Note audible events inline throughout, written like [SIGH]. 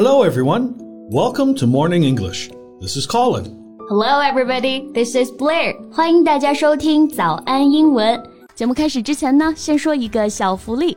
Hello, everyone. Welcome to Morning English. This is Colin. Hello, everybody. This is Blair. 欢迎大家收听早安英文。节目开始之前呢，先说一个小福利。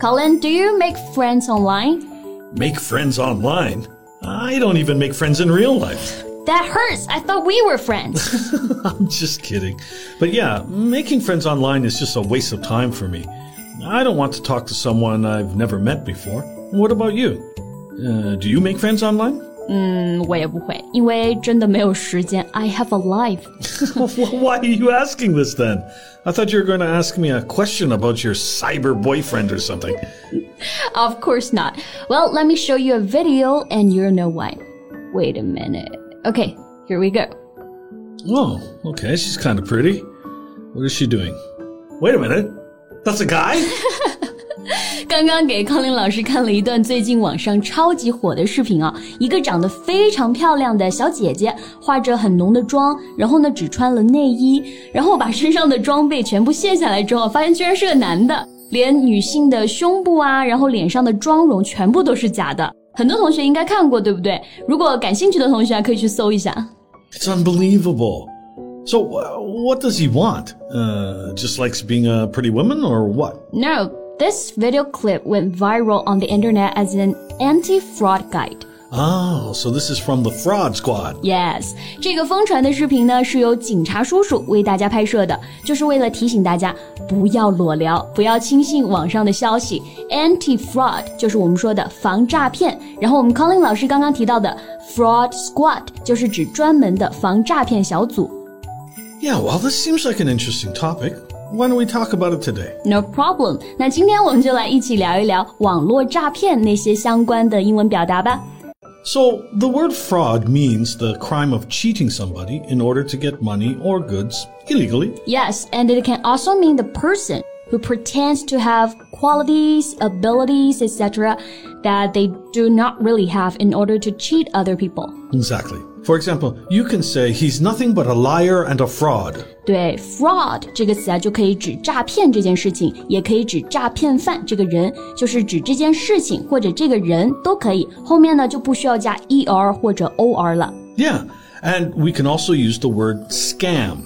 ！Colin, do you make friends online? Make friends online? I don't even make friends in real life. That hurts. I thought we were friends. [LAUGHS] I'm just kidding. But yeah, making friends online is just a waste of time for me. I don't want to talk to someone I've never met before. What about you? Uh, do you make friends online? 嗯，我也不会，因为真的没有时间。I have a life. [LAUGHS] Why are you asking this then? I thought you were going to ask me a question about your cyber boyfriend or something. Of course not. Well, let me show you a video and you'll know why. Wait a minute. Okay, here we go. Oh, okay, she's kind of pretty. What is she doing? Wait a minute. That's a guy? [LAUGHS] 刚刚给康林老师看了一段最近网上超级火的视频啊，一个长得非常漂亮的小姐姐，化着很浓的妆，然后呢只穿了内衣，然后把身上的装备全部卸下来之后，发现居然是个男的，连女性的胸部啊，然后脸上的妆容全部都是假的。很多同学应该看过，对不对？如果感兴趣的同学可以去搜一下。It's unbelievable. So, uh, what does he want? Uh, just likes being a pretty woman or what? No. This video clip went viral on the internet as an anti-fraud guide. Oh, so this is from the fraud squad. Yes，这个疯传的视频呢是由警察叔叔为大家拍摄的，就是为了提醒大家不要裸聊，不要轻信网上的消息。Anti-fraud 就是我们说的防诈骗，然后我们 Colin 老师刚刚提到的 fraud squad 就是指专门的防诈骗小组。Yeah, well, this seems like an interesting topic. Why don't we talk about it today? No problem. 那今天我们就来一起聊一聊网络诈骗那些相关的英文表达吧。So, the word fraud means the crime of cheating somebody in order to get money or goods illegally. Yes, and it can also mean the person who pretends to have qualities, abilities, etc., that they do not really have in order to cheat other people. Exactly. For example, you can say he's nothing but a liar and a fraud. 对，fraud 这个词啊，就可以指诈骗这件事情，也可以指诈骗犯这个人，就是指这件事情或者这个人都可以。后面呢就不需要加 er 或者 or 了。Yeah, and we can also use the word scam.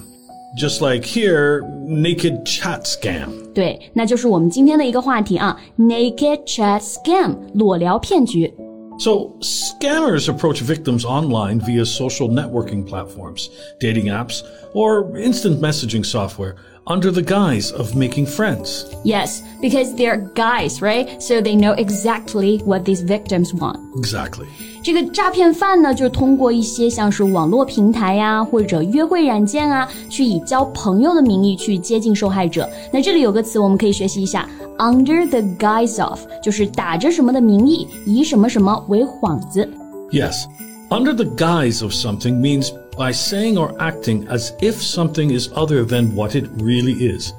Just like here, naked chat scam. 对，那就是我们今天的一个话题啊，naked chat scam 裸聊骗局。 So, scammers approach victims online via social networking platforms, dating apps, or instant messaging software under the guise of making friends. Yes, because they're guys, right? So they know exactly what these victims want. Exactly. 这个诈骗犯呢，就是通过一些像是网络平台呀，或者约会软件啊，去以交朋友的名义去接近受害者。那这里有个词，我们可以学习一下，under the guise of，就是打着什么的名义，以什么什么为幌子。Yes, under the guise of something means by saying or acting as if something is other than what it really is.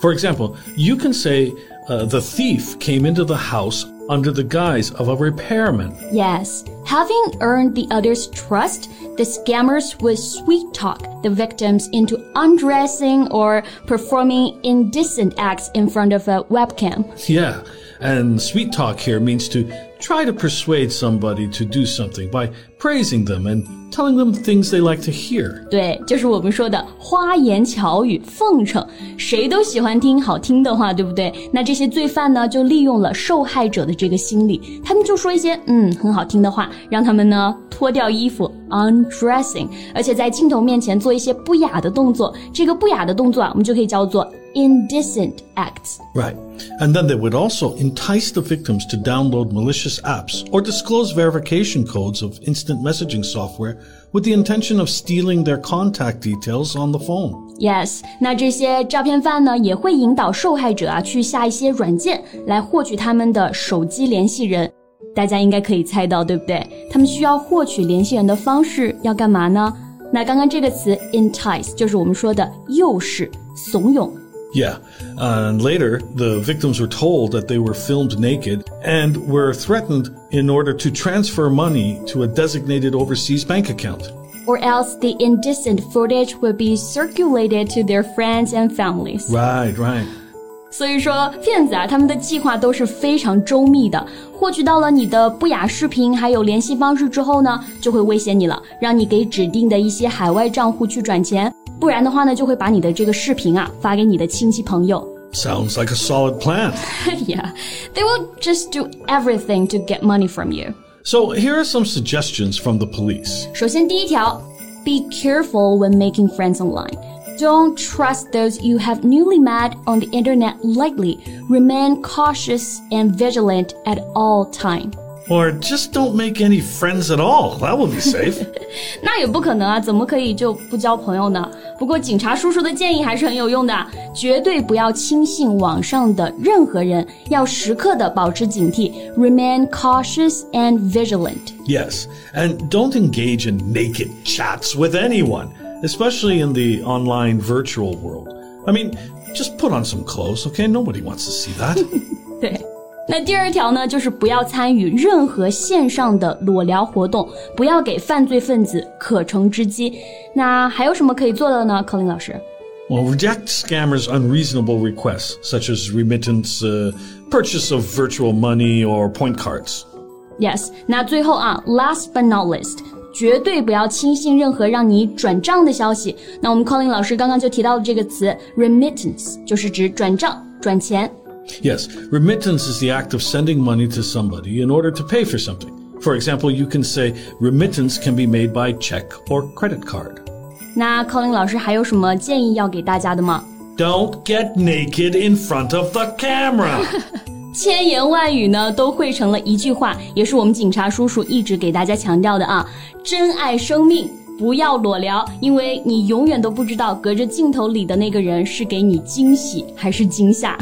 For example, you can say uh, the thief came into the house under the guise of a repairman. Yes, having earned the other's trust, the scammers would sweet talk the victims into undressing or performing indecent acts in front of a webcam. Yeah, and sweet talk here means to try to persuade somebody to do something by praising them and telling them things they like to hear. 对，就是我们说的花言巧语、奉承，谁都喜欢听好听的话，对不对？那这些罪犯呢，就利用了受害者的这个心理，他们就说一些嗯很好听的话，让他们呢脱掉衣服，undressing，而且在镜头面前做一些不雅的动作。这个不雅的动作啊，我们就可以叫做 indecent acts. Right. And then they would also entice the victims to download malicious apps or disclose verification codes of instant messaging software with the intention of stealing their contact details on the phone. Yes，那这些诈骗犯呢，也会引导受害者啊去下一些软件来获取他们的手机联系人。 大家应该可以猜到，对不对？他们需要获取联系人的方式要干嘛呢？那刚刚这个词 entice 就是我们说的诱使、怂恿。 Yeah, and later the victims were told that they were filmed naked and were threatened in order to transfer money to a designated overseas bank account. Or else the indecent footage would be circulated to their friends and families. Right, right. 所以说，骗子啊，他们的计划都是非常周密的。获取到了你的不雅视频还有联系方式之后呢，就会威胁你了，让你给指定的一些海外账户去转钱， 不然的话呢，就会把你的这个视频啊发给你的亲戚朋友。Sounds like a solid plan. [LAUGHS] yeah, they will just do everything to get money from you. So here are some suggestions from the police. 首先，第一条，be careful when making friends online. Don't trust those you have newly met on the internet lightly. Remain cautious and vigilant at all time. Or just don't make any friends at all. That will be safe. [LAUGHS] 那也不可能啊，怎么可以就不交朋友呢？不过警察叔叔的建议还是很有用的，绝对不要轻信网上的任何人，要时刻的保持警惕，remain cautious and vigilant. Yes, and don't engage in naked chats with anyone especially in the online virtual world. I mean, just put on some clothes, okay? Nobody wants to see that. [LAUGHS] 对。 那第二条呢，就是不要参与任何线上的裸聊活动，不要给犯罪分子可乘之机。那还有什么可以做的呢，柯林老师？Well, reject scammers' unreasonable requests, such as remittance, uh, purchase of virtual money, or point cards. Yes. 那最后啊，last but not least，绝对不要轻信任何让你转账的消息。那我们 Colin 老师刚刚就提到了这个词 remittance，就是指转账、转钱。 Yes, remittance is the act of sending money to somebody in order to pay for something. For example, you can say remittance can be made by check or credit card. 那 Colin 老师还有什么建议要给大家的吗？Don't get naked in front of the camera. [LAUGHS] 千言万语呢，都汇成了一句话，也是我们警察叔叔一直给大家强调的啊：珍爱生命， 不要裸聊，因为你永远都不知道隔着镜头里的那个人是给你惊喜还是惊吓。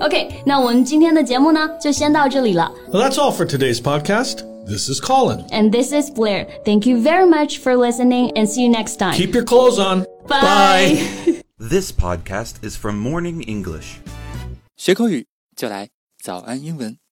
OK，那我们今天的节目呢，就先到这里了。Well, that's all for today's podcast. This is Colin. And this is Blair. Thank you very much for listening and see you next time. Keep your clothes on. Bye. Bye. this podcast is from Morning English. 学口语就来早安英文。